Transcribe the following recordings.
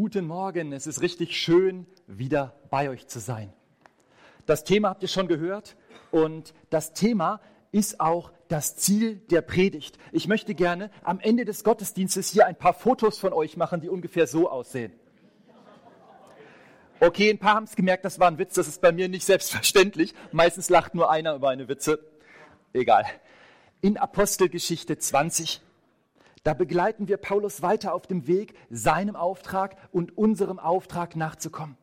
Guten Morgen, es ist richtig schön, wieder bei euch zu sein. Das Thema habt ihr schon gehört und das Thema ist auch das Ziel der Predigt. Ich möchte gerne am Ende des Gottesdienstes hier ein paar Fotos von euch machen, die ungefähr so aussehen. Okay, ein paar haben es gemerkt, das war ein Witz, das ist bei mir nicht selbstverständlich. Meistens lacht nur einer über eine Witze. Egal. In Apostelgeschichte 20 da begleiten wir Paulus weiter auf dem Weg, seinem Auftrag und unserem Auftrag nachzukommen.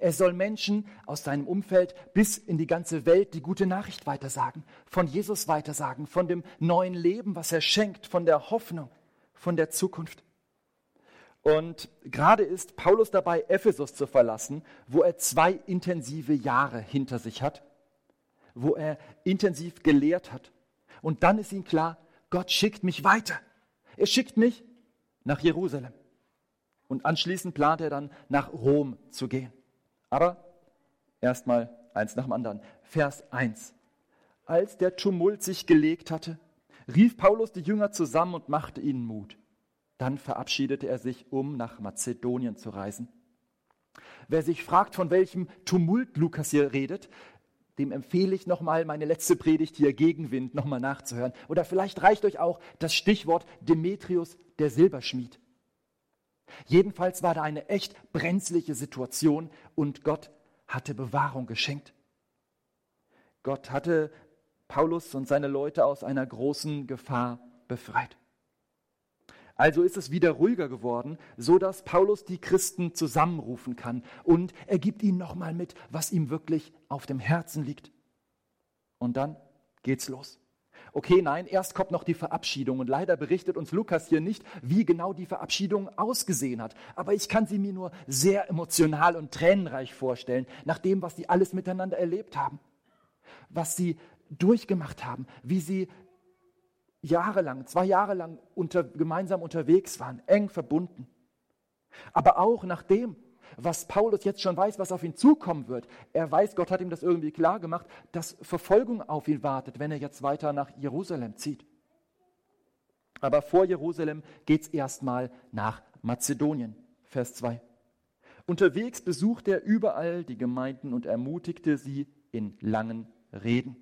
Er soll Menschen aus seinem Umfeld bis in die ganze Welt die gute Nachricht weitersagen, von Jesus weitersagen, von dem neuen Leben, was er schenkt, von der Hoffnung, von der Zukunft. Und gerade ist Paulus dabei, Ephesus zu verlassen, wo er zwei intensive Jahre hinter sich hat, wo er intensiv gelehrt hat. Und dann ist ihm klar, Gott schickt mich weiter. Er schickt mich nach Jerusalem. Und anschließend plant er dann nach Rom zu gehen. Aber erstmal eins nach dem anderen. Vers 1. Als der Tumult sich gelegt hatte, rief Paulus die Jünger zusammen und machte ihnen Mut. Dann verabschiedete er sich, um nach Mazedonien zu reisen. Wer sich fragt, von welchem Tumult Lukas hier redet, dem empfehle ich nochmal meine letzte Predigt hier Gegenwind nochmal nachzuhören. Oder vielleicht reicht euch auch das Stichwort Demetrius der Silberschmied. Jedenfalls war da eine echt brenzliche Situation und Gott hatte Bewahrung geschenkt. Gott hatte Paulus und seine Leute aus einer großen Gefahr befreit. Also ist es wieder ruhiger geworden, so dass Paulus die Christen zusammenrufen kann und er gibt ihnen nochmal mit, was ihm wirklich auf dem Herzen liegt. Und dann geht's los. Okay, nein, erst kommt noch die Verabschiedung und leider berichtet uns Lukas hier nicht, wie genau die Verabschiedung ausgesehen hat. Aber ich kann sie mir nur sehr emotional und tränenreich vorstellen, nach dem, was sie alles miteinander erlebt haben, was sie durchgemacht haben, wie sie jahrelang, zwei Jahre lang unter, gemeinsam unterwegs waren, eng verbunden. Aber auch nach dem, was Paulus jetzt schon weiß, was auf ihn zukommen wird. Er weiß, Gott hat ihm das irgendwie klar gemacht, dass Verfolgung auf ihn wartet, wenn er jetzt weiter nach Jerusalem zieht. Aber vor Jerusalem geht es erstmal nach Mazedonien. Vers 2. Unterwegs besuchte er überall die Gemeinden und ermutigte sie in langen Reden.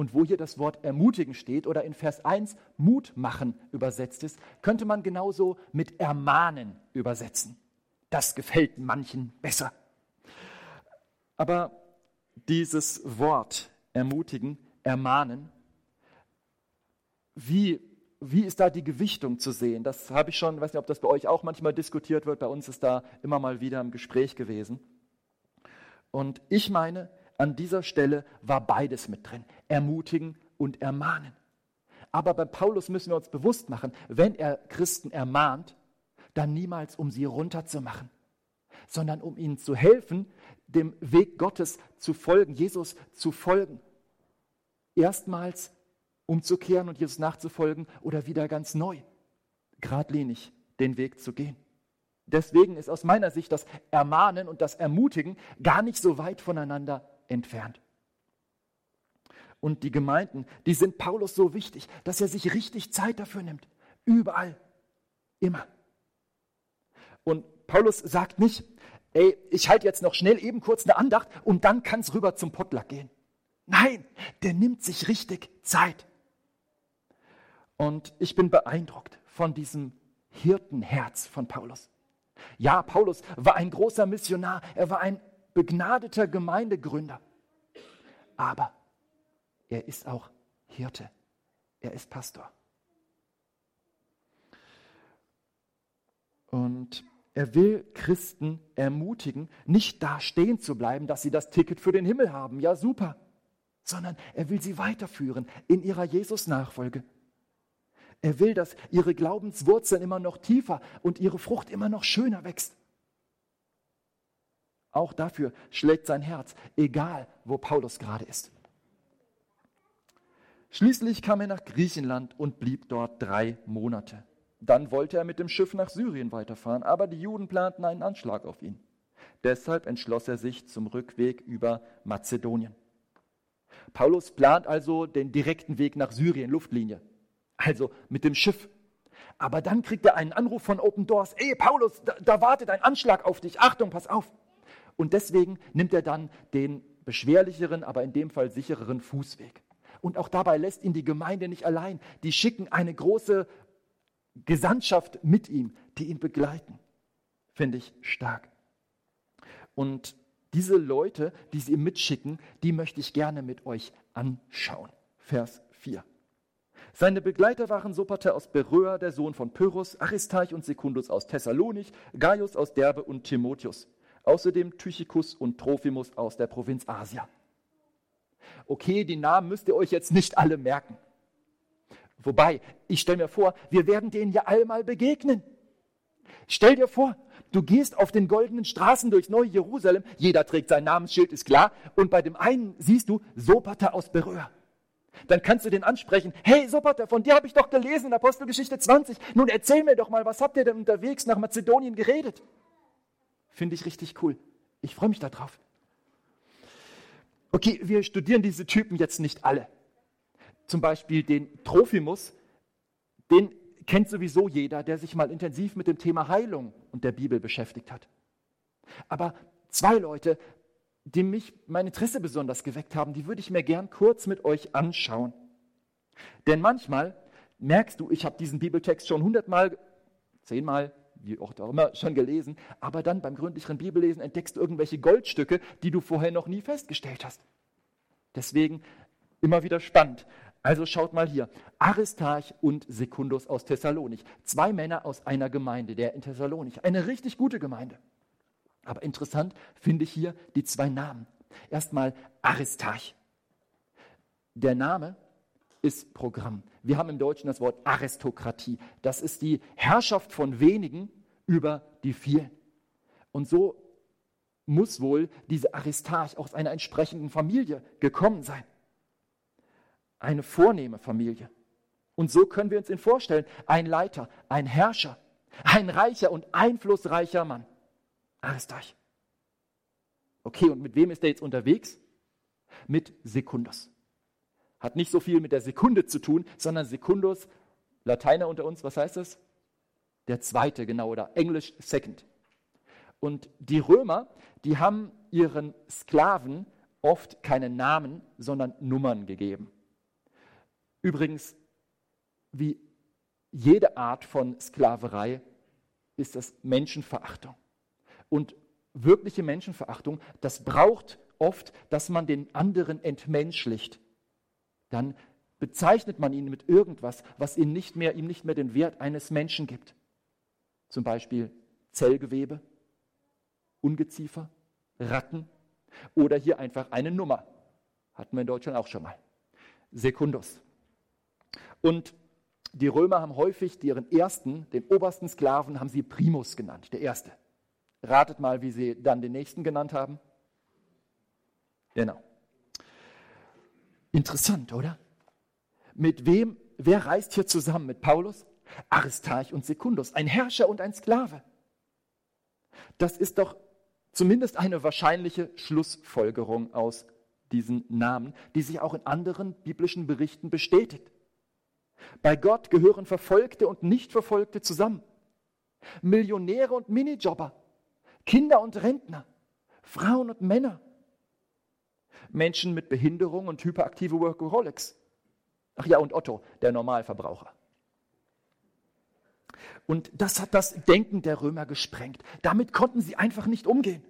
Und wo hier das Wort ermutigen steht oder in Vers 1 Mut machen übersetzt ist, könnte man genauso mit ermahnen übersetzen. Das gefällt manchen besser. Aber dieses Wort ermutigen, ermahnen, wie, wie ist da die Gewichtung zu sehen? Das habe ich schon, ich weiß nicht, ob das bei euch auch manchmal diskutiert wird, bei uns ist da immer mal wieder im Gespräch gewesen. Und ich meine, an dieser Stelle war beides mit drin, ermutigen und ermahnen. Aber bei Paulus müssen wir uns bewusst machen, wenn er Christen ermahnt, dann niemals um sie runterzumachen, sondern um ihnen zu helfen, dem Weg Gottes zu folgen, Jesus zu folgen. Erstmals umzukehren und Jesus nachzufolgen oder wieder ganz neu, geradlinig den Weg zu gehen. Deswegen ist aus meiner Sicht das Ermahnen und das Ermutigen gar nicht so weit voneinander entfernt. Und die Gemeinden, die sind Paulus so wichtig, dass er sich richtig Zeit dafür nimmt. Überall. Immer. Und Paulus sagt nicht, ey, ich halte jetzt noch schnell eben kurz eine Andacht und dann kann es rüber zum Potluck gehen. Nein, der nimmt sich richtig Zeit. Und ich bin beeindruckt von diesem Hirtenherz von Paulus. Ja, Paulus war ein großer Missionar, er war ein begnadeter Gemeindegründer. Aber er ist auch Hirte. Er ist Pastor. Und er will Christen ermutigen, nicht da stehen zu bleiben, dass sie das Ticket für den Himmel haben. Ja, super. Sondern er will sie weiterführen in ihrer Jesus-Nachfolge. Er will, dass ihre Glaubenswurzeln immer noch tiefer und ihre Frucht immer noch schöner wächst. Auch dafür schlägt sein Herz, egal wo Paulus gerade ist. Schließlich kam er nach Griechenland und blieb dort drei Monate. Dann wollte er mit dem Schiff nach Syrien weiterfahren, aber die Juden planten einen Anschlag auf ihn. Deshalb entschloss er sich zum Rückweg über Mazedonien. Paulus plant also den direkten Weg nach Syrien, Luftlinie, also mit dem Schiff. Aber dann kriegt er einen Anruf von Open Doors. Ey, Paulus, da, da wartet ein Anschlag auf dich. Achtung, pass auf. Und deswegen nimmt er dann den beschwerlicheren, aber in dem Fall sichereren Fußweg. Und auch dabei lässt ihn die Gemeinde nicht allein. Die schicken eine große Gesandtschaft mit ihm, die ihn begleiten. Finde ich stark. Und diese Leute, die sie ihm mitschicken, die möchte ich gerne mit euch anschauen. Vers 4. Seine Begleiter waren Sopater aus Beröa, der Sohn von Pyrrhus, Aristarch und Sekundus aus Thessalonich, Gaius aus Derbe und Timotheus. Außerdem Tychicus und Trophimus aus der Provinz Asia. Okay, die Namen müsst ihr euch jetzt nicht alle merken. Wobei, ich stelle mir vor, wir werden denen ja einmal begegnen. Stell dir vor, du gehst auf den goldenen Straßen durchs neue Jerusalem, jeder trägt sein Namensschild, ist klar, und bei dem einen siehst du Sopater aus Beröa. Dann kannst du den ansprechen. Hey Sopater, von dir habe ich doch gelesen in Apostelgeschichte 20. Nun erzähl mir doch mal, was habt ihr denn unterwegs nach Mazedonien geredet? Finde ich richtig cool. Ich freue mich darauf. Okay, wir studieren diese Typen jetzt nicht alle. Zum Beispiel den Trophimus, den kennt sowieso jeder, der sich mal intensiv mit dem Thema Heilung und der Bibel beschäftigt hat. Aber zwei Leute, die mich mein Interesse besonders geweckt haben, die würde ich mir gern kurz mit euch anschauen. Denn manchmal merkst du, ich habe diesen Bibeltext schon hundertmal, zehnmal, wie auch immer, schon gelesen, aber dann beim gründlicheren Bibellesen entdeckst du irgendwelche Goldstücke, die du vorher noch nie festgestellt hast. Deswegen immer wieder spannend. Also schaut mal hier, Aristarch und Sekundus aus Thessalonich, zwei Männer aus einer Gemeinde, der in Thessalonich, eine richtig gute Gemeinde. Aber interessant finde ich hier die zwei Namen. Erstmal Aristarch. Der Name ist Programm. Wir haben im Deutschen das Wort Aristokratie. Das ist die Herrschaft von wenigen über die vielen. Und so muss wohl diese Aristarch aus einer entsprechenden Familie gekommen sein. Eine vornehme Familie. Und so können wir uns ihn vorstellen. Ein Leiter, ein Herrscher, ein reicher und einflussreicher Mann. Aristarch. Okay, und mit wem ist er jetzt unterwegs? Mit Sekundus. Hat nicht so viel mit der Sekunde zu tun, sondern Sekundus, Lateiner unter uns, was heißt das? Der zweite, genau, oder Englisch second. Und die Römer, die haben ihren Sklaven oft keine Namen, sondern Nummern gegeben. Übrigens, wie jede Art von Sklaverei ist das Menschenverachtung. Und wirkliche Menschenverachtung, das braucht oft, dass man den anderen entmenschlicht dann bezeichnet man ihn mit irgendwas, was ihm nicht mehr, ihm nicht mehr den Wert eines Menschen gibt. Zum Beispiel Zellgewebe, Ungeziefer, Ratten oder hier einfach eine Nummer. Hatten wir in Deutschland auch schon mal. Sekundus. Und die Römer haben häufig ihren ersten, den obersten Sklaven, haben sie Primus genannt, der erste. Ratet mal, wie sie dann den nächsten genannt haben. Genau. Interessant, oder? Mit wem, wer reist hier zusammen? Mit Paulus, Aristarch und Sekundus, ein Herrscher und ein Sklave. Das ist doch zumindest eine wahrscheinliche Schlussfolgerung aus diesen Namen, die sich auch in anderen biblischen Berichten bestätigt. Bei Gott gehören Verfolgte und Nichtverfolgte zusammen. Millionäre und Minijobber, Kinder und Rentner, Frauen und Männer, Menschen mit Behinderung und hyperaktive Workaholics. Ach ja, und Otto, der Normalverbraucher. Und das hat das Denken der Römer gesprengt. Damit konnten sie einfach nicht umgehen.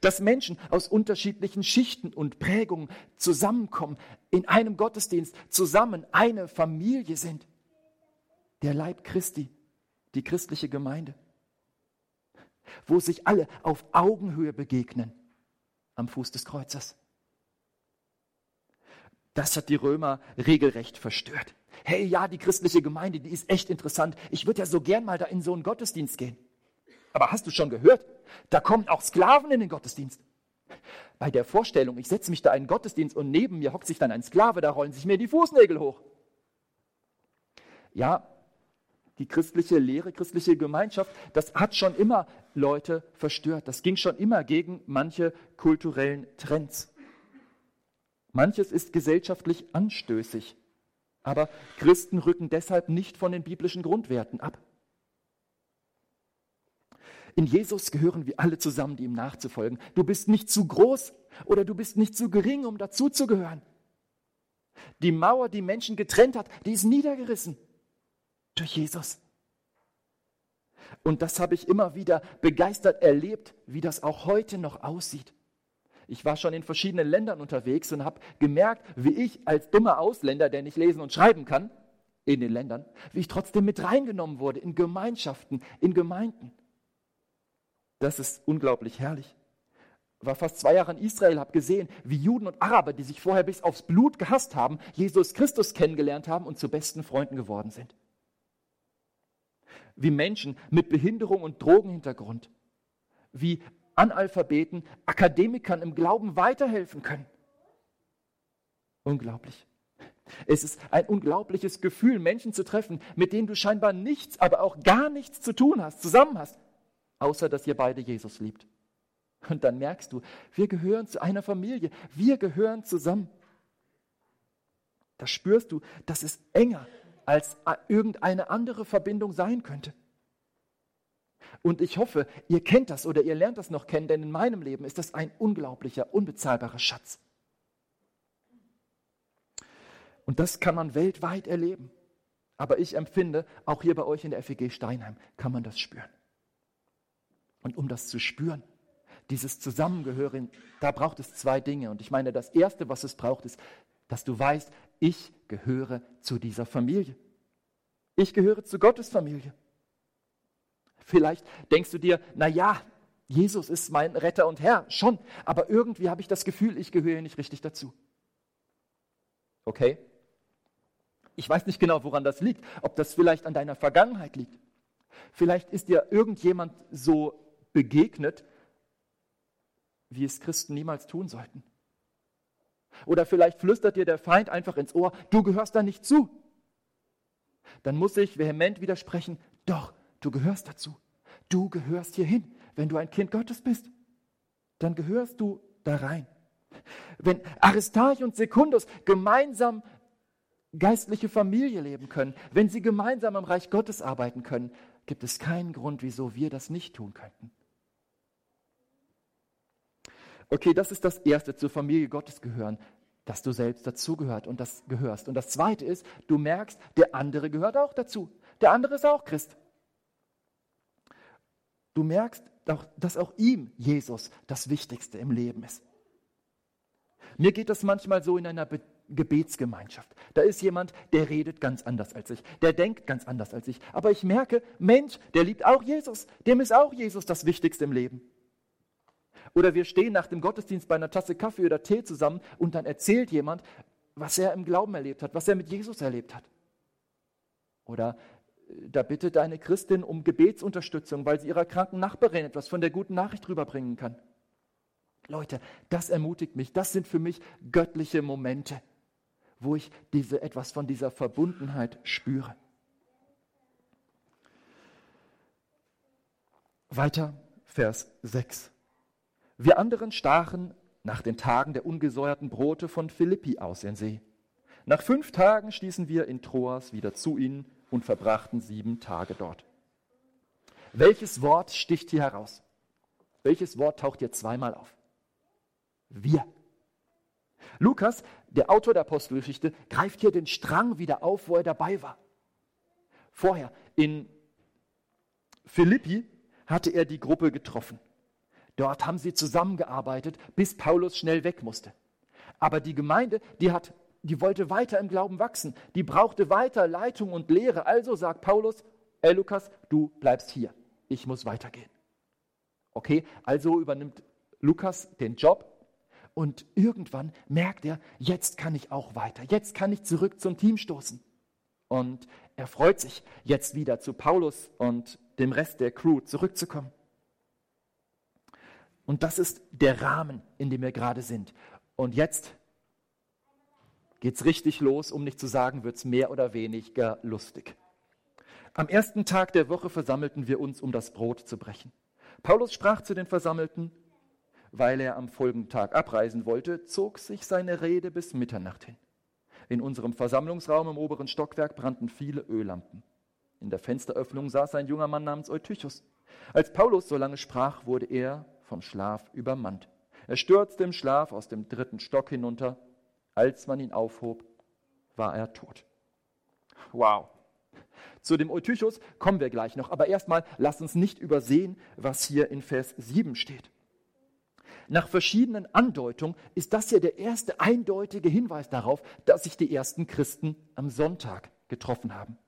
Dass Menschen aus unterschiedlichen Schichten und Prägungen zusammenkommen, in einem Gottesdienst zusammen eine Familie sind. Der Leib Christi, die christliche Gemeinde, wo sich alle auf Augenhöhe begegnen am Fuß des Kreuzes. Das hat die Römer regelrecht verstört. Hey, ja, die christliche Gemeinde, die ist echt interessant. Ich würde ja so gern mal da in so einen Gottesdienst gehen. Aber hast du schon gehört? Da kommen auch Sklaven in den Gottesdienst. Bei der Vorstellung, ich setze mich da in den Gottesdienst und neben mir hockt sich dann ein Sklave, da rollen sich mir die Fußnägel hoch. Ja, die christliche Lehre, christliche Gemeinschaft, das hat schon immer Leute verstört. Das ging schon immer gegen manche kulturellen Trends. Manches ist gesellschaftlich anstößig. Aber Christen rücken deshalb nicht von den biblischen Grundwerten ab. In Jesus gehören wir alle zusammen, die ihm nachzufolgen. Du bist nicht zu groß oder du bist nicht zu gering, um dazuzugehören. Die Mauer, die Menschen getrennt hat, die ist niedergerissen durch Jesus. Und das habe ich immer wieder begeistert erlebt, wie das auch heute noch aussieht. Ich war schon in verschiedenen Ländern unterwegs und habe gemerkt, wie ich als dummer Ausländer, der nicht lesen und schreiben kann, in den Ländern, wie ich trotzdem mit reingenommen wurde in Gemeinschaften, in Gemeinden. Das ist unglaublich herrlich. War fast zwei Jahre in Israel, habe gesehen, wie Juden und Araber, die sich vorher bis aufs Blut gehasst haben, Jesus Christus kennengelernt haben und zu besten Freunden geworden sind. Wie Menschen mit Behinderung und Drogenhintergrund, wie Analphabeten, Akademikern im Glauben weiterhelfen können. Unglaublich. Es ist ein unglaubliches Gefühl, Menschen zu treffen, mit denen du scheinbar nichts, aber auch gar nichts zu tun hast, zusammen hast außer dass ihr beide Jesus liebt. Und dann merkst du, wir gehören zu einer Familie, wir gehören zusammen. Da spürst du, dass es enger als irgendeine andere Verbindung sein könnte. Und ich hoffe, ihr kennt das oder ihr lernt das noch kennen, denn in meinem Leben ist das ein unglaublicher, unbezahlbarer Schatz. Und das kann man weltweit erleben. Aber ich empfinde, auch hier bei euch in der FEG Steinheim kann man das spüren. Und um das zu spüren, dieses Zusammengehören, da braucht es zwei Dinge. Und ich meine, das Erste, was es braucht, ist, dass du weißt, ich gehöre zu dieser Familie. Ich gehöre zu Gottes Familie. Vielleicht denkst du dir, na ja, Jesus ist mein Retter und Herr, schon, aber irgendwie habe ich das Gefühl, ich gehöre nicht richtig dazu. Okay? Ich weiß nicht genau, woran das liegt, ob das vielleicht an deiner Vergangenheit liegt. Vielleicht ist dir irgendjemand so begegnet, wie es Christen niemals tun sollten. Oder vielleicht flüstert dir der Feind einfach ins Ohr, du gehörst da nicht zu. Dann muss ich vehement widersprechen, doch, du gehörst dazu. Du gehörst hierhin. Wenn du ein Kind Gottes bist, dann gehörst du da rein. Wenn Aristarch und Sekundus gemeinsam geistliche Familie leben können, wenn sie gemeinsam am Reich Gottes arbeiten können, gibt es keinen Grund, wieso wir das nicht tun könnten. Okay, das ist das Erste, zur Familie Gottes gehören, dass du selbst dazugehört und das gehörst. Und das Zweite ist, du merkst, der andere gehört auch dazu. Der andere ist auch Christ. Du merkst, dass auch ihm Jesus das Wichtigste im Leben ist. Mir geht das manchmal so in einer Be Gebetsgemeinschaft. Da ist jemand, der redet ganz anders als ich, der denkt ganz anders als ich. Aber ich merke, Mensch, der liebt auch Jesus, dem ist auch Jesus das Wichtigste im Leben. Oder wir stehen nach dem Gottesdienst bei einer Tasse Kaffee oder Tee zusammen und dann erzählt jemand, was er im Glauben erlebt hat, was er mit Jesus erlebt hat. Oder da bittet eine Christin um Gebetsunterstützung, weil sie ihrer kranken Nachbarin etwas von der guten Nachricht rüberbringen kann. Leute, das ermutigt mich. Das sind für mich göttliche Momente, wo ich diese etwas von dieser Verbundenheit spüre. Weiter, Vers 6. Wir anderen stachen nach den Tagen der ungesäuerten Brote von Philippi aus in See. Nach fünf Tagen stießen wir in Troas wieder zu ihnen und verbrachten sieben Tage dort. Welches Wort sticht hier heraus? Welches Wort taucht hier zweimal auf? Wir. Lukas, der Autor der Apostelgeschichte, greift hier den Strang wieder auf, wo er dabei war. Vorher in Philippi hatte er die Gruppe getroffen. Dort haben sie zusammengearbeitet, bis Paulus schnell weg musste. Aber die Gemeinde, die hat, die wollte weiter im Glauben wachsen. Die brauchte weiter Leitung und Lehre. Also sagt Paulus, ey Lukas, du bleibst hier. Ich muss weitergehen. Okay, also übernimmt Lukas den Job und irgendwann merkt er, jetzt kann ich auch weiter. Jetzt kann ich zurück zum Team stoßen. Und er freut sich, jetzt wieder zu Paulus und dem Rest der Crew zurückzukommen. Und das ist der Rahmen, in dem wir gerade sind. Und jetzt geht es richtig los, um nicht zu sagen, wird es mehr oder weniger lustig. Am ersten Tag der Woche versammelten wir uns, um das Brot zu brechen. Paulus sprach zu den Versammelten, weil er am folgenden Tag abreisen wollte, zog sich seine Rede bis Mitternacht hin. In unserem Versammlungsraum im oberen Stockwerk brannten viele Öllampen. In der Fensteröffnung saß ein junger Mann namens Eutychus. Als Paulus so lange sprach, wurde er vom Schlaf übermannt. Er stürzte im Schlaf aus dem dritten Stock hinunter. Als man ihn aufhob, war er tot. Wow. Zu dem Eutychus kommen wir gleich noch, aber erstmal lasst uns nicht übersehen, was hier in Vers 7 steht. Nach verschiedenen Andeutungen ist das hier der erste eindeutige Hinweis darauf, dass sich die ersten Christen am Sonntag getroffen haben.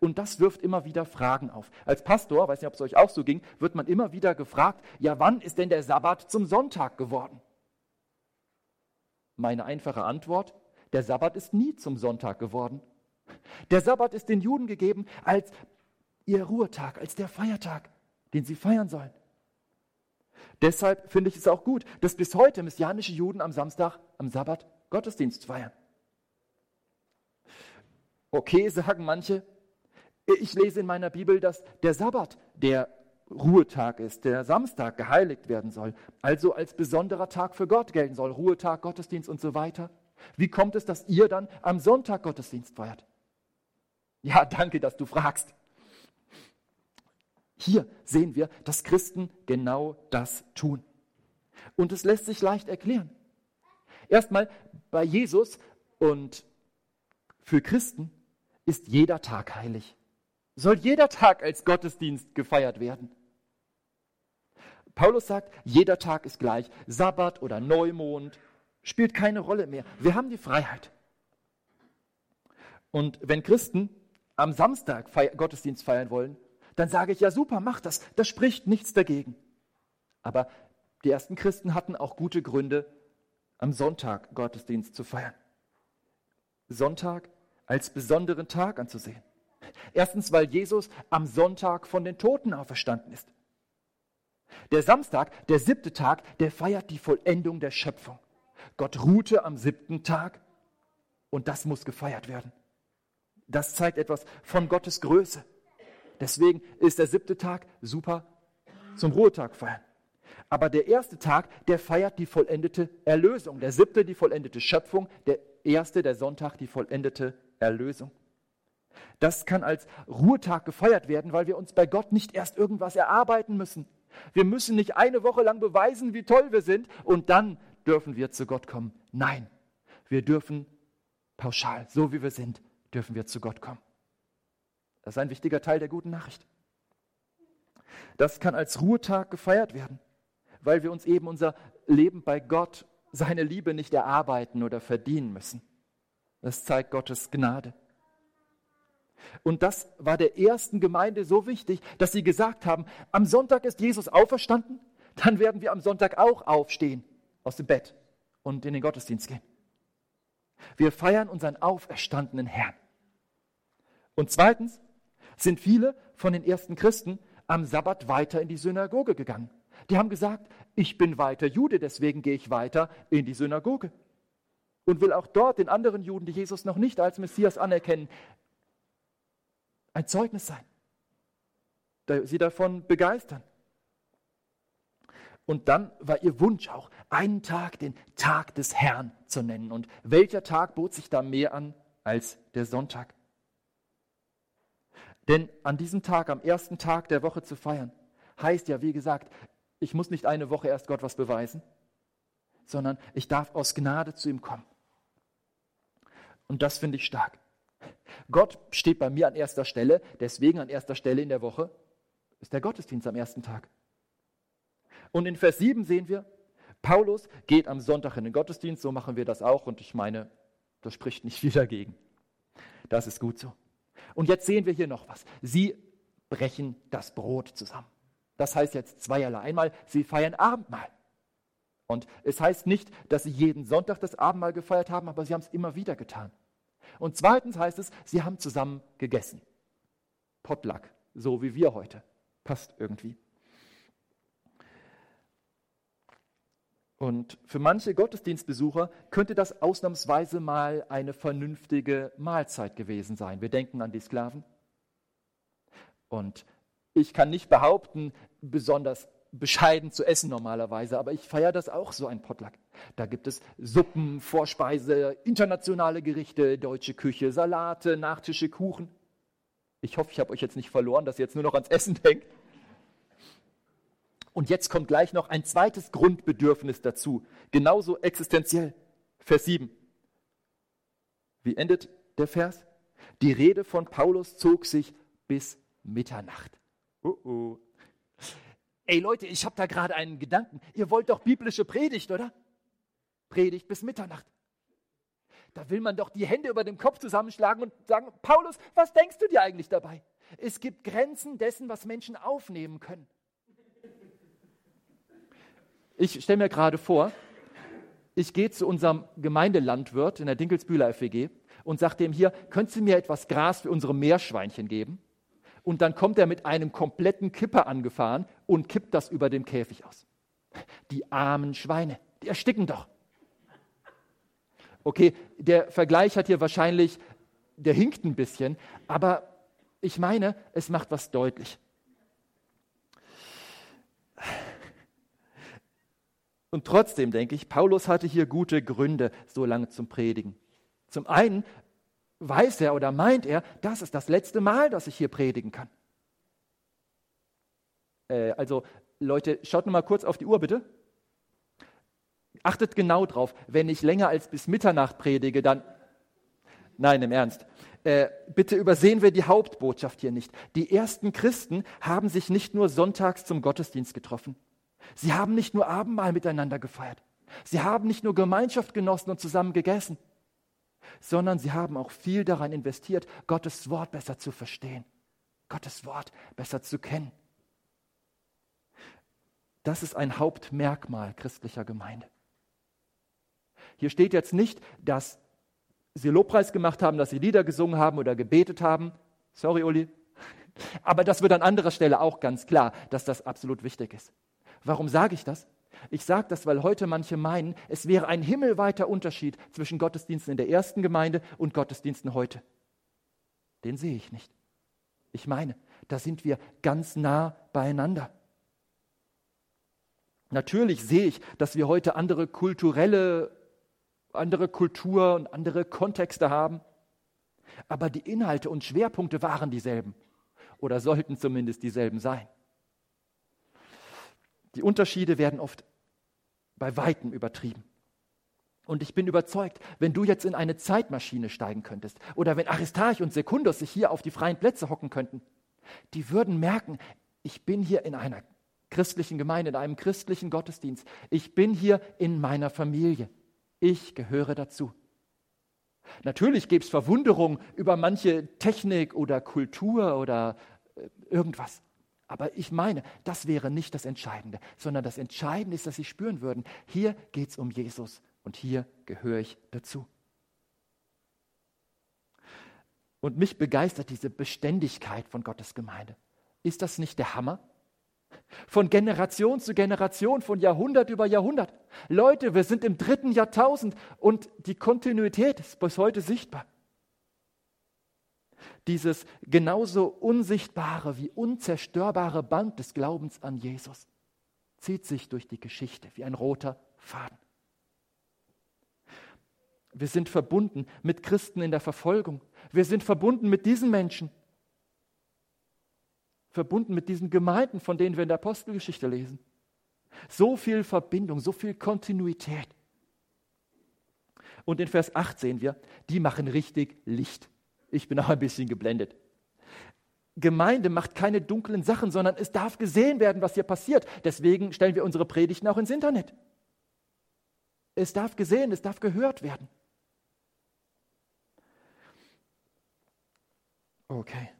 Und das wirft immer wieder Fragen auf. Als Pastor, weiß nicht, ob es euch auch so ging, wird man immer wieder gefragt, ja, wann ist denn der Sabbat zum Sonntag geworden? Meine einfache Antwort, der Sabbat ist nie zum Sonntag geworden. Der Sabbat ist den Juden gegeben als ihr Ruhetag, als der Feiertag, den sie feiern sollen. Deshalb finde ich es auch gut, dass bis heute messianische Juden am Samstag, am Sabbat, Gottesdienst feiern. Okay, sagen manche, ich lese in meiner Bibel, dass der Sabbat der Ruhetag ist, der Samstag geheiligt werden soll, also als besonderer Tag für Gott gelten soll, Ruhetag, Gottesdienst und so weiter. Wie kommt es, dass ihr dann am Sonntag Gottesdienst feiert? Ja, danke, dass du fragst. Hier sehen wir, dass Christen genau das tun. Und es lässt sich leicht erklären. Erstmal bei Jesus und für Christen ist jeder Tag heilig. Soll jeder Tag als Gottesdienst gefeiert werden. Paulus sagt, jeder Tag ist gleich. Sabbat oder Neumond spielt keine Rolle mehr. Wir haben die Freiheit. Und wenn Christen am Samstag Gottesdienst feiern wollen, dann sage ich, ja super, mach das, da spricht nichts dagegen. Aber die ersten Christen hatten auch gute Gründe, am Sonntag Gottesdienst zu feiern. Sonntag als besonderen Tag anzusehen. Erstens, weil Jesus am Sonntag von den Toten auferstanden ist. Der Samstag, der siebte Tag, der feiert die Vollendung der Schöpfung. Gott ruhte am siebten Tag und das muss gefeiert werden. Das zeigt etwas von Gottes Größe. Deswegen ist der siebte Tag super zum Ruhetag feiern. Aber der erste Tag, der feiert die vollendete Erlösung. Der siebte die vollendete Schöpfung, der erste, der Sonntag, die vollendete Erlösung. Das kann als Ruhetag gefeiert werden, weil wir uns bei Gott nicht erst irgendwas erarbeiten müssen. Wir müssen nicht eine Woche lang beweisen, wie toll wir sind und dann dürfen wir zu Gott kommen. Nein, wir dürfen pauschal, so wie wir sind, dürfen wir zu Gott kommen. Das ist ein wichtiger Teil der guten Nachricht. Das kann als Ruhetag gefeiert werden, weil wir uns eben unser Leben bei Gott, seine Liebe nicht erarbeiten oder verdienen müssen. Das zeigt Gottes Gnade. Und das war der ersten Gemeinde so wichtig, dass sie gesagt haben, am Sonntag ist Jesus auferstanden, dann werden wir am Sonntag auch aufstehen aus dem Bett und in den Gottesdienst gehen. Wir feiern unseren auferstandenen Herrn. Und zweitens sind viele von den ersten Christen am Sabbat weiter in die Synagoge gegangen. Die haben gesagt, ich bin weiter Jude, deswegen gehe ich weiter in die Synagoge. Und will auch dort den anderen Juden, die Jesus noch nicht als Messias anerkennen, ein Zeugnis sein. Sie davon begeistern. Und dann war ihr Wunsch auch, einen Tag den Tag des Herrn zu nennen. Und welcher Tag bot sich da mehr an als der Sonntag? Denn an diesem Tag, am ersten Tag der Woche zu feiern, heißt ja, wie gesagt, ich muss nicht eine Woche erst Gott was beweisen, sondern ich darf aus Gnade zu ihm kommen. Und das finde ich stark. Gott steht bei mir an erster Stelle, deswegen an erster Stelle in der Woche ist der Gottesdienst am ersten Tag. Und in Vers 7 sehen wir, Paulus geht am Sonntag in den Gottesdienst, so machen wir das auch und ich meine, das spricht nicht viel dagegen. Das ist gut so. Und jetzt sehen wir hier noch was. Sie brechen das Brot zusammen. Das heißt jetzt zweierlei. Einmal, sie feiern Abendmahl. Und es heißt nicht, dass sie jeden Sonntag das Abendmahl gefeiert haben, aber sie haben es immer wieder getan. Und zweitens heißt es, sie haben zusammen gegessen. Potluck, so wie wir heute. Passt irgendwie. Und für manche Gottesdienstbesucher könnte das ausnahmsweise mal eine vernünftige Mahlzeit gewesen sein. Wir denken an die Sklaven. Und ich kann nicht behaupten, besonders bescheiden zu essen normalerweise, aber ich feiere das auch so ein Potluck. Da gibt es Suppen, Vorspeise, internationale Gerichte, deutsche Küche, Salate, Nachtische, Kuchen. Ich hoffe, ich habe euch jetzt nicht verloren, dass ihr jetzt nur noch ans Essen denkt. Und jetzt kommt gleich noch ein zweites Grundbedürfnis dazu, genauso existenziell. Vers 7. Wie endet der Vers? Die Rede von Paulus zog sich bis Mitternacht. Uh -uh. Ey Leute, ich habe da gerade einen Gedanken. Ihr wollt doch biblische Predigt, oder? Predigt bis Mitternacht. Da will man doch die Hände über dem Kopf zusammenschlagen und sagen, Paulus, was denkst du dir eigentlich dabei? Es gibt Grenzen dessen, was Menschen aufnehmen können. Ich stelle mir gerade vor, ich gehe zu unserem Gemeindelandwirt in der Dinkelsbühler FWG und sage dem hier, könntest du mir etwas Gras für unsere Meerschweinchen geben? Und dann kommt er mit einem kompletten Kipper angefahren und kippt das über dem Käfig aus. Die armen Schweine, die ersticken doch. Okay, der Vergleich hat hier wahrscheinlich, der hinkt ein bisschen, aber ich meine, es macht was deutlich. Und trotzdem denke ich, Paulus hatte hier gute Gründe, so lange zum Predigen. Zum einen weiß er oder meint er, das ist das letzte Mal, dass ich hier predigen kann. Äh, also Leute, schaut nur mal kurz auf die Uhr bitte. Achtet genau drauf, wenn ich länger als bis Mitternacht predige, dann... Nein, im Ernst. Äh, bitte übersehen wir die Hauptbotschaft hier nicht. Die ersten Christen haben sich nicht nur sonntags zum Gottesdienst getroffen. Sie haben nicht nur Abendmahl miteinander gefeiert. Sie haben nicht nur Gemeinschaft genossen und zusammen gegessen, sondern sie haben auch viel daran investiert, Gottes Wort besser zu verstehen, Gottes Wort besser zu kennen. Das ist ein Hauptmerkmal christlicher Gemeinde. Hier steht jetzt nicht, dass sie Lobpreis gemacht haben, dass sie Lieder gesungen haben oder gebetet haben. Sorry, Uli. Aber das wird an anderer Stelle auch ganz klar, dass das absolut wichtig ist. Warum sage ich das? Ich sage das, weil heute manche meinen, es wäre ein himmelweiter Unterschied zwischen Gottesdiensten in der ersten Gemeinde und Gottesdiensten heute. Den sehe ich nicht. Ich meine, da sind wir ganz nah beieinander. Natürlich sehe ich, dass wir heute andere kulturelle, andere Kultur und andere Kontexte haben. Aber die Inhalte und Schwerpunkte waren dieselben oder sollten zumindest dieselben sein. Die Unterschiede werden oft bei Weitem übertrieben. Und ich bin überzeugt, wenn du jetzt in eine Zeitmaschine steigen könntest oder wenn Aristarch und Sekundus sich hier auf die freien Plätze hocken könnten, die würden merken, ich bin hier in einer christlichen Gemeinde, in einem christlichen Gottesdienst. Ich bin hier in meiner Familie. Ich gehöre dazu. Natürlich gäbe es Verwunderung über manche Technik oder Kultur oder äh, irgendwas. Aber ich meine, das wäre nicht das Entscheidende, sondern das Entscheidende ist, dass sie spüren würden, hier geht es um Jesus und hier gehöre ich dazu. Und mich begeistert diese Beständigkeit von Gottes Gemeinde. Ist das nicht der Hammer? Von Generation zu Generation, von Jahrhundert über Jahrhundert. Leute, wir sind im dritten Jahrtausend und die Kontinuität ist bis heute sichtbar dieses genauso unsichtbare wie unzerstörbare Band des Glaubens an Jesus zieht sich durch die Geschichte wie ein roter Faden. Wir sind verbunden mit Christen in der Verfolgung. Wir sind verbunden mit diesen Menschen. Verbunden mit diesen Gemeinden, von denen wir in der Apostelgeschichte lesen. So viel Verbindung, so viel Kontinuität. Und in Vers 8 sehen wir, die machen richtig Licht. Ich bin auch ein bisschen geblendet. Gemeinde macht keine dunklen Sachen, sondern es darf gesehen werden, was hier passiert. Deswegen stellen wir unsere Predigten auch ins Internet. Es darf gesehen, es darf gehört werden. Okay.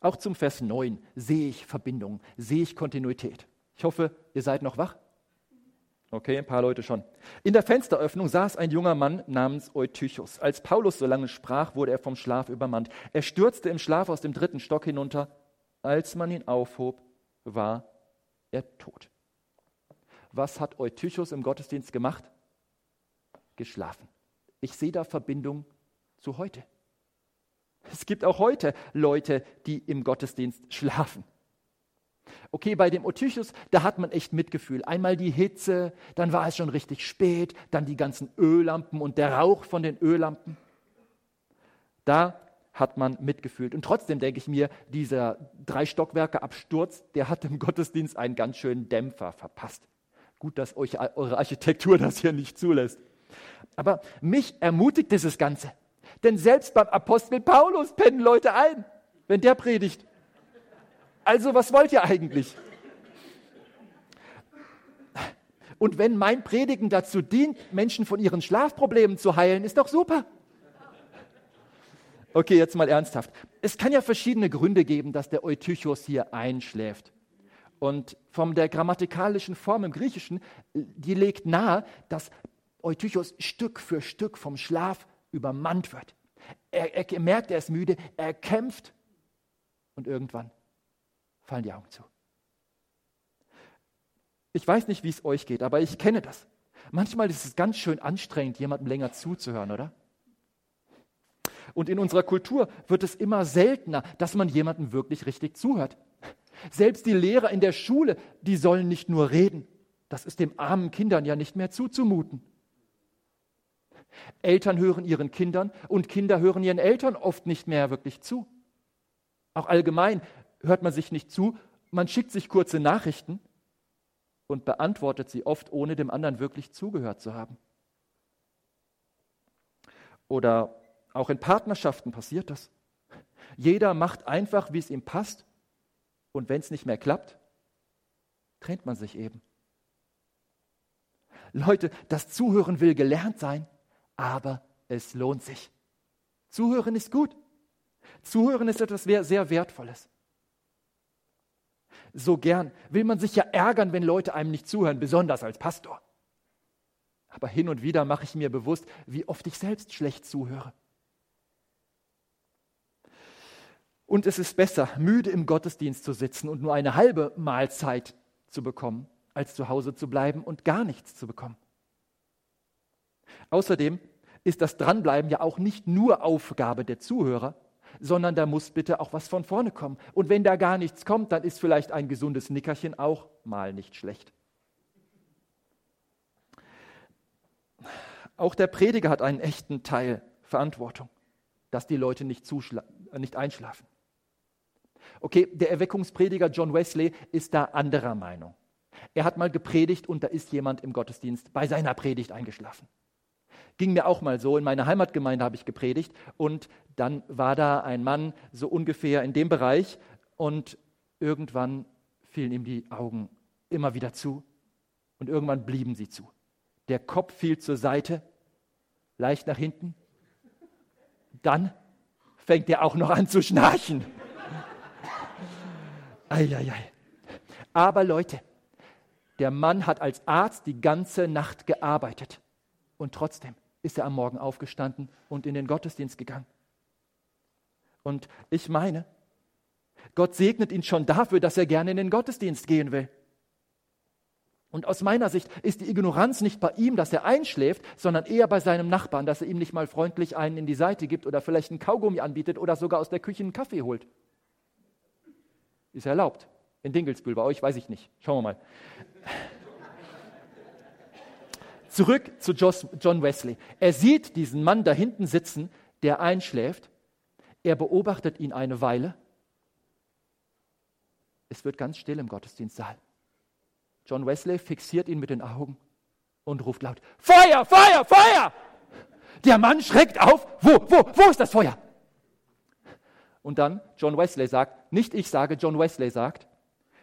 Auch zum Vers 9 sehe ich Verbindung, sehe ich Kontinuität. Ich hoffe, ihr seid noch wach. Okay, ein paar Leute schon. In der Fensteröffnung saß ein junger Mann namens Eutychus. Als Paulus so lange sprach, wurde er vom Schlaf übermannt. Er stürzte im Schlaf aus dem dritten Stock hinunter. Als man ihn aufhob, war er tot. Was hat Eutychus im Gottesdienst gemacht? Geschlafen. Ich sehe da Verbindung zu heute. Es gibt auch heute Leute, die im Gottesdienst schlafen. Okay, bei dem Otychus, da hat man echt Mitgefühl. Einmal die Hitze, dann war es schon richtig spät, dann die ganzen Öllampen und der Rauch von den Öllampen. Da hat man mitgefühlt. Und trotzdem denke ich mir, dieser drei Stockwerke Absturz, der hat dem Gottesdienst einen ganz schönen Dämpfer verpasst. Gut, dass euch eure Architektur das hier nicht zulässt. Aber mich ermutigt dieses Ganze. Denn selbst beim Apostel Paulus pennen Leute ein, wenn der predigt. Also was wollt ihr eigentlich? Und wenn mein Predigen dazu dient, Menschen von ihren Schlafproblemen zu heilen, ist doch super. Okay, jetzt mal ernsthaft. Es kann ja verschiedene Gründe geben, dass der Eutychos hier einschläft. Und von der grammatikalischen Form im Griechischen, die legt nahe, dass Eutychos Stück für Stück vom Schlaf übermannt wird. Er, er merkt, er ist müde, er kämpft und irgendwann fallen die Augen zu. Ich weiß nicht, wie es euch geht, aber ich kenne das. Manchmal ist es ganz schön anstrengend, jemandem länger zuzuhören, oder? Und in unserer Kultur wird es immer seltener, dass man jemandem wirklich richtig zuhört. Selbst die Lehrer in der Schule, die sollen nicht nur reden. Das ist dem armen Kindern ja nicht mehr zuzumuten. Eltern hören ihren Kindern und Kinder hören ihren Eltern oft nicht mehr wirklich zu. Auch allgemein hört man sich nicht zu, man schickt sich kurze Nachrichten und beantwortet sie oft, ohne dem anderen wirklich zugehört zu haben. Oder auch in Partnerschaften passiert das. Jeder macht einfach, wie es ihm passt. Und wenn es nicht mehr klappt, trennt man sich eben. Leute, das Zuhören will gelernt sein, aber es lohnt sich. Zuhören ist gut. Zuhören ist etwas sehr Wertvolles. So gern will man sich ja ärgern, wenn Leute einem nicht zuhören, besonders als Pastor. Aber hin und wieder mache ich mir bewusst, wie oft ich selbst schlecht zuhöre. Und es ist besser, müde im Gottesdienst zu sitzen und nur eine halbe Mahlzeit zu bekommen, als zu Hause zu bleiben und gar nichts zu bekommen. Außerdem ist das Dranbleiben ja auch nicht nur Aufgabe der Zuhörer, sondern da muss bitte auch was von vorne kommen. Und wenn da gar nichts kommt, dann ist vielleicht ein gesundes Nickerchen auch mal nicht schlecht. Auch der Prediger hat einen echten Teil Verantwortung, dass die Leute nicht, nicht einschlafen. Okay, der Erweckungsprediger John Wesley ist da anderer Meinung. Er hat mal gepredigt und da ist jemand im Gottesdienst bei seiner Predigt eingeschlafen. Ging mir auch mal so. In meiner Heimatgemeinde habe ich gepredigt und dann war da ein Mann so ungefähr in dem Bereich und irgendwann fielen ihm die Augen immer wieder zu und irgendwann blieben sie zu. Der Kopf fiel zur Seite, leicht nach hinten. Dann fängt er auch noch an zu schnarchen. Eieiei. Aber Leute, der Mann hat als Arzt die ganze Nacht gearbeitet und trotzdem ist er am Morgen aufgestanden und in den Gottesdienst gegangen. Und ich meine, Gott segnet ihn schon dafür, dass er gerne in den Gottesdienst gehen will. Und aus meiner Sicht ist die Ignoranz nicht bei ihm, dass er einschläft, sondern eher bei seinem Nachbarn, dass er ihm nicht mal freundlich einen in die Seite gibt oder vielleicht einen Kaugummi anbietet oder sogar aus der Küche einen Kaffee holt. Ist erlaubt. In Dingelsbühl, bei euch weiß ich nicht. Schauen wir mal. Zurück zu John Wesley. Er sieht diesen Mann da hinten sitzen, der einschläft. Er beobachtet ihn eine Weile. Es wird ganz still im Gottesdienstsaal. John Wesley fixiert ihn mit den Augen und ruft laut, Feuer, Feuer, Feuer! Der Mann schreckt auf, wo, wo, wo ist das Feuer? Und dann John Wesley sagt, nicht ich sage, John Wesley sagt,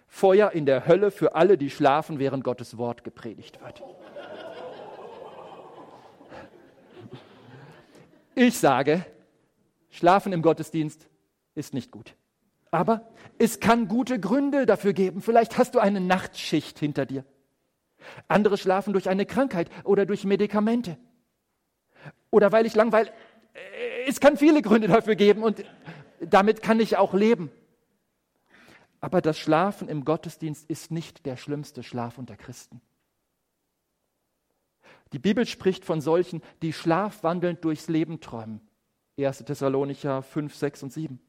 Feuer in der Hölle für alle, die schlafen, während Gottes Wort gepredigt wird. Ich sage, Schlafen im Gottesdienst ist nicht gut. Aber es kann gute Gründe dafür geben. Vielleicht hast du eine Nachtschicht hinter dir. Andere schlafen durch eine Krankheit oder durch Medikamente. Oder weil ich langweil. Es kann viele Gründe dafür geben und damit kann ich auch leben. Aber das Schlafen im Gottesdienst ist nicht der schlimmste Schlaf unter Christen. Die Bibel spricht von solchen, die schlafwandelnd durchs Leben träumen. 1. Thessalonicher 5, 6 und 7.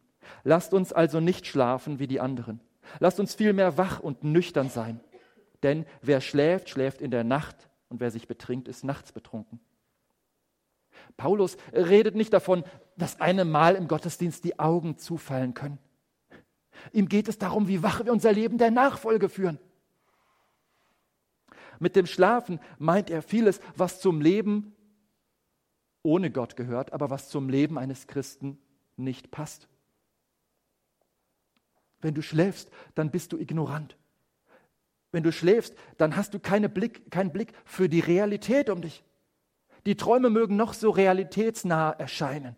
Lasst uns also nicht schlafen wie die anderen. Lasst uns vielmehr wach und nüchtern sein. Denn wer schläft, schläft in der Nacht und wer sich betrinkt, ist nachts betrunken. Paulus redet nicht davon, dass einem Mal im Gottesdienst die Augen zufallen können. Ihm geht es darum, wie wach wir unser Leben der Nachfolge führen. Mit dem Schlafen meint er vieles, was zum Leben ohne Gott gehört, aber was zum Leben eines Christen nicht passt. Wenn du schläfst, dann bist du ignorant. Wenn du schläfst, dann hast du keine Blick, keinen Blick für die Realität um dich. Die Träume mögen noch so realitätsnah erscheinen.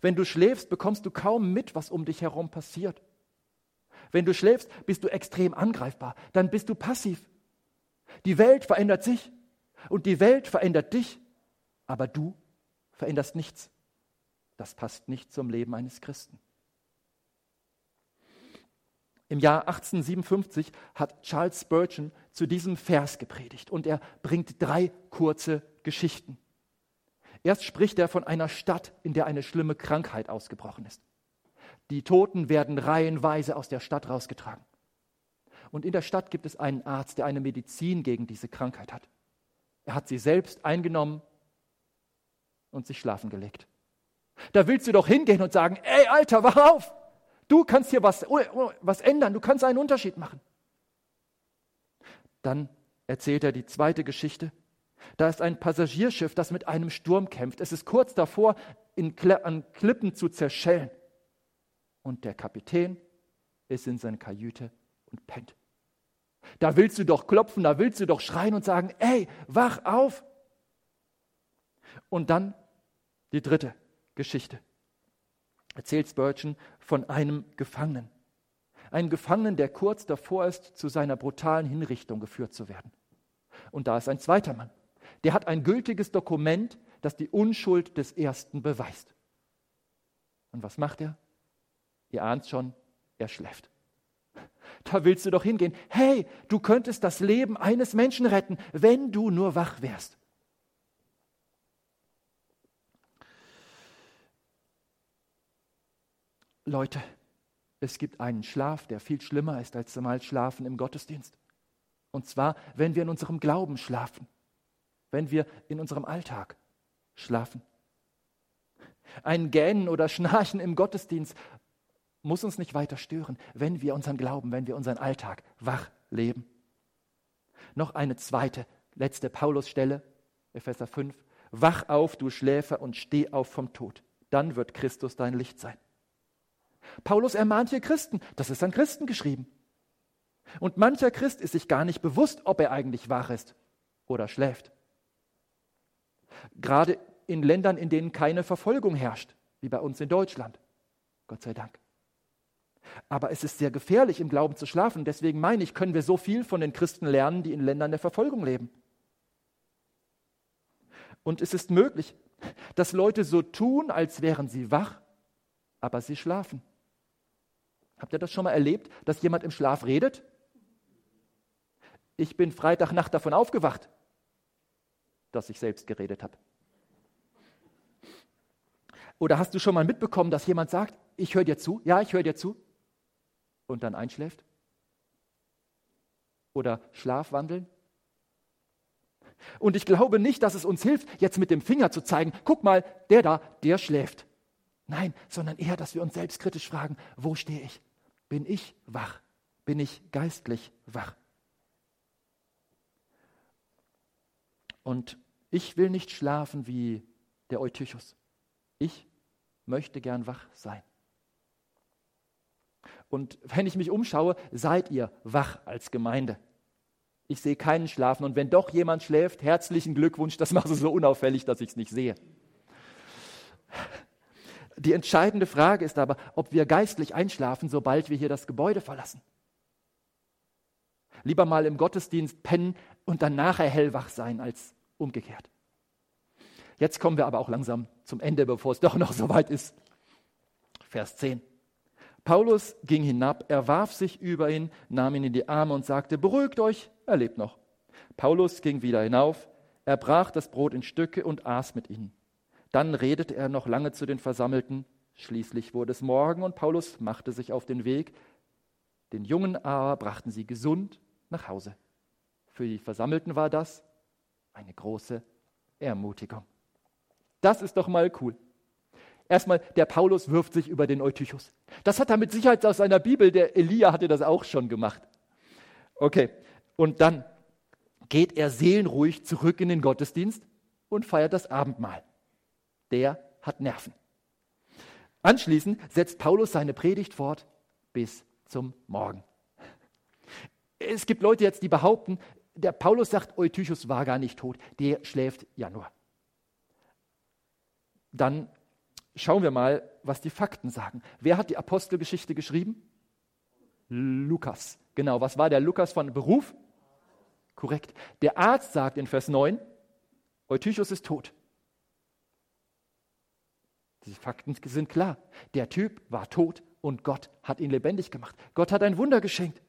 Wenn du schläfst, bekommst du kaum mit, was um dich herum passiert. Wenn du schläfst, bist du extrem angreifbar. Dann bist du passiv. Die Welt verändert sich und die Welt verändert dich, aber du veränderst nichts. Das passt nicht zum Leben eines Christen. Im Jahr 1857 hat Charles Spurgeon zu diesem Vers gepredigt und er bringt drei kurze Geschichten. Erst spricht er von einer Stadt, in der eine schlimme Krankheit ausgebrochen ist. Die Toten werden reihenweise aus der Stadt rausgetragen. Und in der Stadt gibt es einen Arzt, der eine Medizin gegen diese Krankheit hat. Er hat sie selbst eingenommen und sich schlafen gelegt. Da willst du doch hingehen und sagen, ey Alter, wach auf! Du kannst hier was, oh, oh, was ändern, du kannst einen Unterschied machen. Dann erzählt er die zweite Geschichte. Da ist ein Passagierschiff, das mit einem Sturm kämpft. Es ist kurz davor, in, an Klippen zu zerschellen. Und der Kapitän ist in seiner Kajüte und pennt. Da willst du doch klopfen, da willst du doch schreien und sagen, ey, wach auf. Und dann die dritte Geschichte erzählt Spurgeon von einem Gefangenen. Ein Gefangenen, der kurz davor ist, zu seiner brutalen Hinrichtung geführt zu werden. Und da ist ein zweiter Mann. Der hat ein gültiges Dokument, das die Unschuld des Ersten beweist. Und was macht er? Ihr ahnt schon, er schläft. Da willst du doch hingehen. Hey, du könntest das Leben eines Menschen retten, wenn du nur wach wärst. Leute, es gibt einen Schlaf, der viel schlimmer ist als mal Schlafen im Gottesdienst. Und zwar, wenn wir in unserem Glauben schlafen, wenn wir in unserem Alltag schlafen. Ein Gähnen oder Schnarchen im Gottesdienst muss uns nicht weiter stören, wenn wir unseren Glauben, wenn wir unseren Alltag wach leben. Noch eine zweite, letzte Paulusstelle, Epheser 5. Wach auf, du Schläfer, und steh auf vom Tod. Dann wird Christus dein Licht sein. Paulus ermahnt hier Christen. Das ist an Christen geschrieben. Und mancher Christ ist sich gar nicht bewusst, ob er eigentlich wach ist oder schläft. Gerade in Ländern, in denen keine Verfolgung herrscht, wie bei uns in Deutschland. Gott sei Dank. Aber es ist sehr gefährlich, im Glauben zu schlafen. Deswegen meine ich, können wir so viel von den Christen lernen, die in Ländern der Verfolgung leben. Und es ist möglich, dass Leute so tun, als wären sie wach, aber sie schlafen. Habt ihr das schon mal erlebt, dass jemand im Schlaf redet? Ich bin Freitagnacht davon aufgewacht, dass ich selbst geredet habe. Oder hast du schon mal mitbekommen, dass jemand sagt, ich höre dir zu, ja, ich höre dir zu, und dann einschläft? Oder Schlafwandeln? Und ich glaube nicht, dass es uns hilft, jetzt mit dem Finger zu zeigen, guck mal, der da, der schläft. Nein, sondern eher, dass wir uns selbstkritisch fragen, wo stehe ich? Bin ich wach? Bin ich geistlich wach? Und ich will nicht schlafen wie der Eutychus. Ich möchte gern wach sein. Und wenn ich mich umschaue, seid ihr wach als Gemeinde. Ich sehe keinen schlafen. Und wenn doch jemand schläft, herzlichen Glückwunsch, das macht es so unauffällig, dass ich es nicht sehe. Die entscheidende Frage ist aber, ob wir geistlich einschlafen, sobald wir hier das Gebäude verlassen. Lieber mal im Gottesdienst pennen und dann nachher hellwach sein als umgekehrt. Jetzt kommen wir aber auch langsam zum Ende, bevor es doch noch so weit ist. Vers 10. Paulus ging hinab, er warf sich über ihn, nahm ihn in die Arme und sagte, beruhigt euch, er lebt noch. Paulus ging wieder hinauf, er brach das Brot in Stücke und aß mit ihnen. Dann redete er noch lange zu den Versammelten. Schließlich wurde es Morgen und Paulus machte sich auf den Weg. Den Jungen aber brachten sie gesund nach Hause. Für die Versammelten war das eine große Ermutigung. Das ist doch mal cool. Erstmal, der Paulus wirft sich über den Eutychus. Das hat er mit Sicherheit aus seiner Bibel, der Elia hatte das auch schon gemacht. Okay, und dann geht er seelenruhig zurück in den Gottesdienst und feiert das Abendmahl. Der hat Nerven. Anschließend setzt Paulus seine Predigt fort bis zum Morgen. Es gibt Leute jetzt, die behaupten, der Paulus sagt, Eutychus war gar nicht tot, der schläft ja nur. Dann schauen wir mal, was die Fakten sagen. Wer hat die Apostelgeschichte geschrieben? Lukas. Genau, was war der Lukas von Beruf? Korrekt. Der Arzt sagt in Vers 9, Eutychus ist tot. Diese Fakten sind klar. Der Typ war tot und Gott hat ihn lebendig gemacht. Gott hat ein Wunder geschenkt.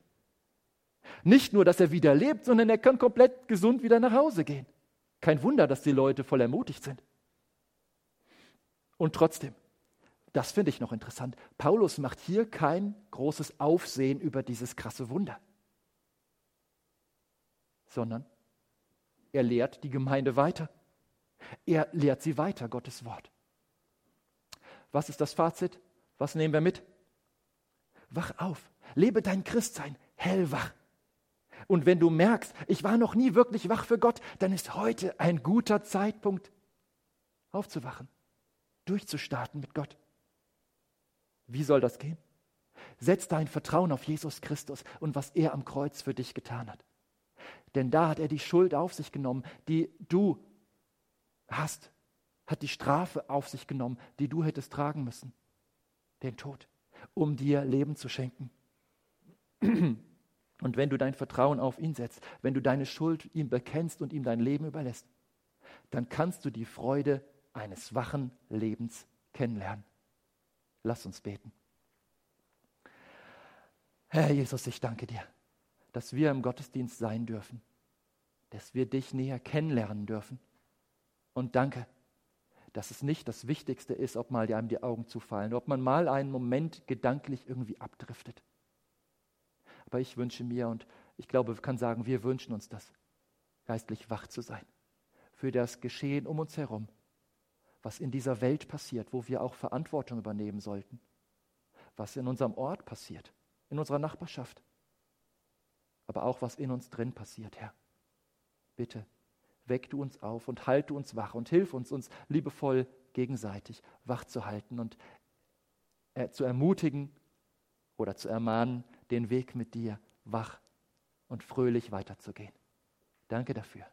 Nicht nur, dass er wieder lebt, sondern er kann komplett gesund wieder nach Hause gehen. Kein Wunder, dass die Leute voll ermutigt sind. Und trotzdem, das finde ich noch interessant, Paulus macht hier kein großes Aufsehen über dieses krasse Wunder, sondern er lehrt die Gemeinde weiter. Er lehrt sie weiter, Gottes Wort. Was ist das Fazit? Was nehmen wir mit? Wach auf, lebe dein Christsein hellwach. Und wenn du merkst, ich war noch nie wirklich wach für Gott, dann ist heute ein guter Zeitpunkt, aufzuwachen durchzustarten mit Gott. Wie soll das gehen? Setz dein Vertrauen auf Jesus Christus und was er am Kreuz für dich getan hat. Denn da hat er die Schuld auf sich genommen, die du hast, hat die Strafe auf sich genommen, die du hättest tragen müssen, den Tod, um dir Leben zu schenken. Und wenn du dein Vertrauen auf ihn setzt, wenn du deine Schuld ihm bekennst und ihm dein Leben überlässt, dann kannst du die Freude eines wachen Lebens kennenlernen. Lass uns beten. Herr Jesus, ich danke dir, dass wir im Gottesdienst sein dürfen, dass wir dich näher kennenlernen dürfen. Und danke, dass es nicht das Wichtigste ist, ob mal einem die Augen zufallen, ob man mal einen Moment gedanklich irgendwie abdriftet. Aber ich wünsche mir und ich glaube, ich kann sagen, wir wünschen uns das, geistlich wach zu sein für das Geschehen um uns herum was in dieser Welt passiert, wo wir auch Verantwortung übernehmen sollten, was in unserem Ort passiert, in unserer Nachbarschaft, aber auch was in uns drin passiert, Herr. Bitte, weck du uns auf und halte uns wach und hilf uns, uns liebevoll gegenseitig wach zu halten und äh, zu ermutigen oder zu ermahnen, den Weg mit dir wach und fröhlich weiterzugehen. Danke dafür.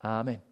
Amen.